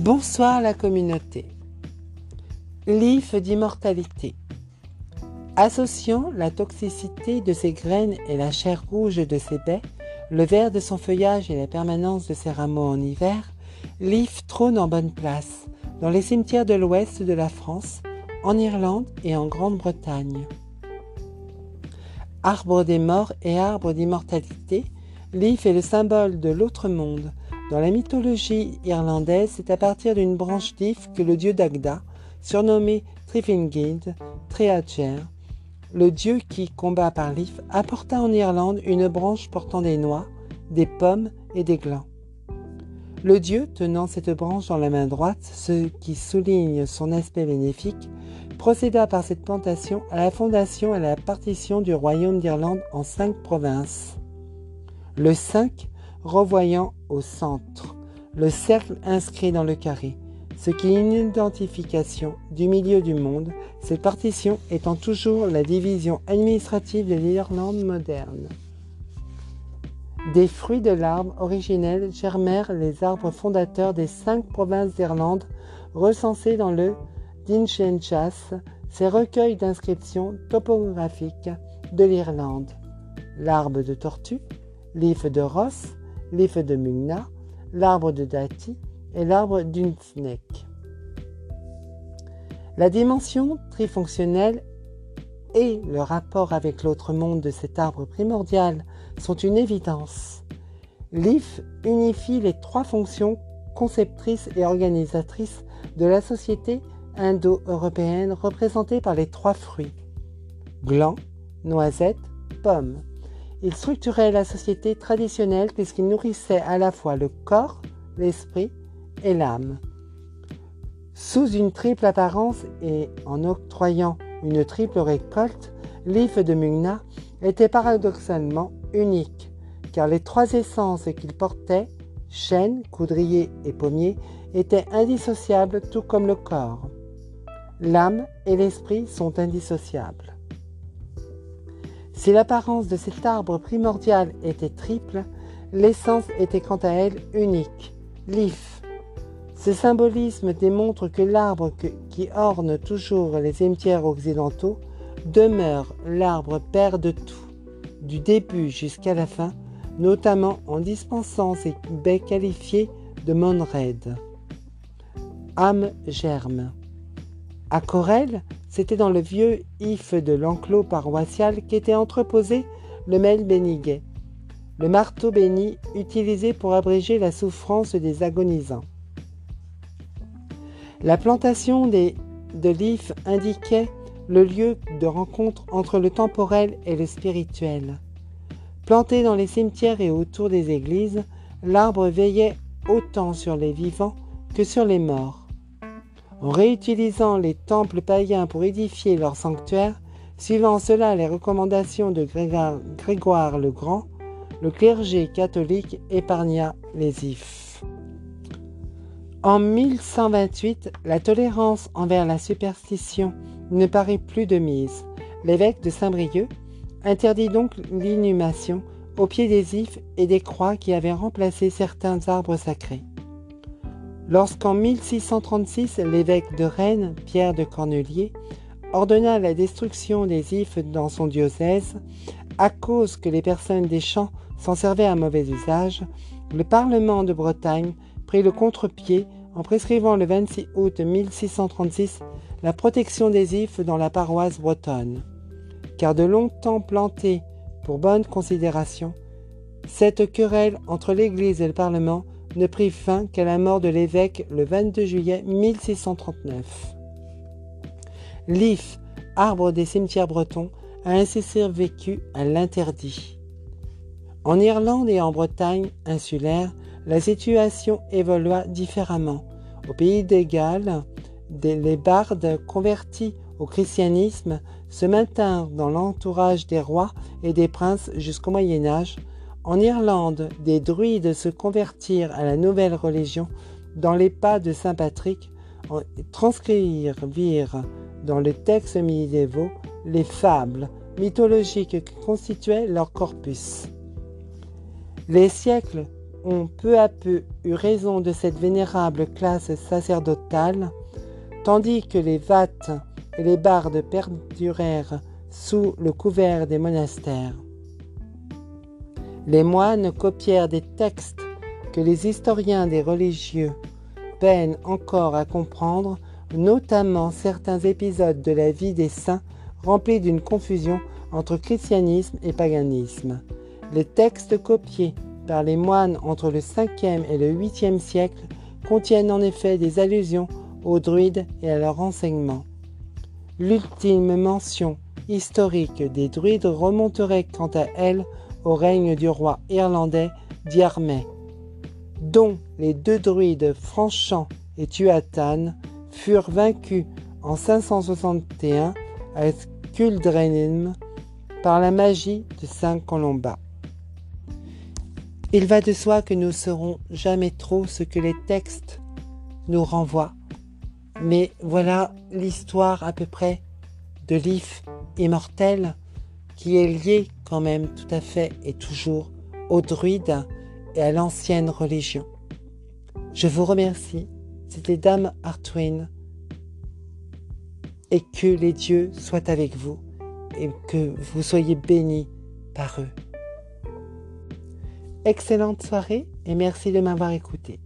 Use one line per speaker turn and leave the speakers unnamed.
Bonsoir la communauté. L'IF d'immortalité. Associant la toxicité de ses graines et la chair rouge de ses baies, le vert de son feuillage et la permanence de ses rameaux en hiver, l'IF trône en bonne place dans les cimetières de l'ouest de la France, en Irlande et en Grande-Bretagne. Arbre des morts et arbre d'immortalité, l'IF est le symbole de l'autre monde, dans la mythologie irlandaise, c'est à partir d'une branche d'If que le dieu Dagda, surnommé Trifingid, Treacher, le dieu qui combat par l'If, apporta en Irlande une branche portant des noix, des pommes et des glands. Le dieu, tenant cette branche dans la main droite, ce qui souligne son aspect bénéfique, procéda par cette plantation à la fondation et à la partition du royaume d'Irlande en cinq provinces. Le 5 revoyant au centre le cercle inscrit dans le carré, ce qui est une identification du milieu du monde, cette partition étant toujours la division administrative de l'Irlande moderne. Des fruits de l'arbre originel germèrent les arbres fondateurs des cinq provinces d'Irlande recensés dans le Dinchenchas, ces recueils d'inscriptions topographiques de l'Irlande. L'arbre de tortue, l'if de Ross, l'if de Mugna, l'arbre de Dati et l'arbre d'Unsnek. La dimension trifonctionnelle et le rapport avec l'autre monde de cet arbre primordial sont une évidence. L'IF unifie les trois fonctions conceptrices et organisatrices de la société indo-européenne représentée par les trois fruits gland, noisette, pomme. Il structurait la société traditionnelle puisqu'il nourrissait à la fois le corps, l'esprit et l'âme. Sous une triple apparence et en octroyant une triple récolte, l'if de Mugna était paradoxalement unique, car les trois essences qu'il portait, chêne, coudrier et pommier, étaient indissociables tout comme le corps. L'âme et l'esprit sont indissociables. Si l'apparence de cet arbre primordial était triple, l'essence était quant à elle unique, l'if. Ce symbolisme démontre que l'arbre qui orne toujours les cimetières occidentaux demeure l'arbre père de tout, du début jusqu'à la fin, notamment en dispensant ses baies qualifiées de monred. Âme germe. À Corel, c'était dans le vieux if de l'enclos paroissial qu'était entreposé le mel béniguet, le marteau béni utilisé pour abréger la souffrance des agonisants. La plantation de l'if indiquait le lieu de rencontre entre le temporel et le spirituel. Planté dans les cimetières et autour des églises, l'arbre veillait autant sur les vivants que sur les morts. En réutilisant les temples païens pour édifier leurs sanctuaires, suivant cela les recommandations de Grégoire, le Grand, le clergé catholique épargna les ifs. En 1128, la tolérance envers la superstition ne paraît plus de mise. L'évêque de Saint-Brieuc interdit donc l'inhumation au pied des ifs et des croix qui avaient remplacé certains arbres sacrés. Lorsqu'en 1636 l'évêque de Rennes, Pierre de Cornelier, ordonna la destruction des ifs dans son diocèse, à cause que les personnes des champs s'en servaient à mauvais usage, le Parlement de Bretagne prit le contre-pied en prescrivant le 26 août 1636 la protection des ifs dans la paroisse bretonne. Car de longtemps plantés pour bonne considération, cette querelle entre l'Église et le Parlement ne prit fin qu'à la mort de l'évêque le 22 juillet 1639. L'if, arbre des cimetières bretons, a ainsi survécu à l'interdit. En Irlande et en Bretagne insulaire, la situation évolua différemment. Au pays des Galles, les bardes convertis au christianisme se maintinrent dans l'entourage des rois et des princes jusqu'au Moyen Âge, en Irlande, des druides se convertirent à la nouvelle religion dans les pas de Saint Patrick, transcrivirent dans les textes médiévaux les fables mythologiques qui constituaient leur corpus. Les siècles ont peu à peu eu raison de cette vénérable classe sacerdotale, tandis que les vates et les bardes perdurèrent sous le couvert des monastères. Les moines copièrent des textes que les historiens des religieux peinent encore à comprendre, notamment certains épisodes de la vie des saints remplis d'une confusion entre christianisme et paganisme. Les textes copiés par les moines entre le 5e et le 8e siècle contiennent en effet des allusions aux druides et à leur enseignement. L'ultime mention historique des druides remonterait quant à elle au règne du roi irlandais Diarmait, dont les deux druides Franchamp et Tuathan furent vaincus en 561 à Culdrenim par la magie de Saint Colomba. Il va de soi que nous ne saurons jamais trop ce que les textes nous renvoient. Mais voilà l'histoire à peu près de l'if immortel qui est lié même tout à fait et toujours aux druides et à l'ancienne religion. Je vous remercie. C'était Dame Artwin. Et que les dieux soient avec vous et que vous soyez bénis par eux. Excellente soirée et merci de m'avoir écouté.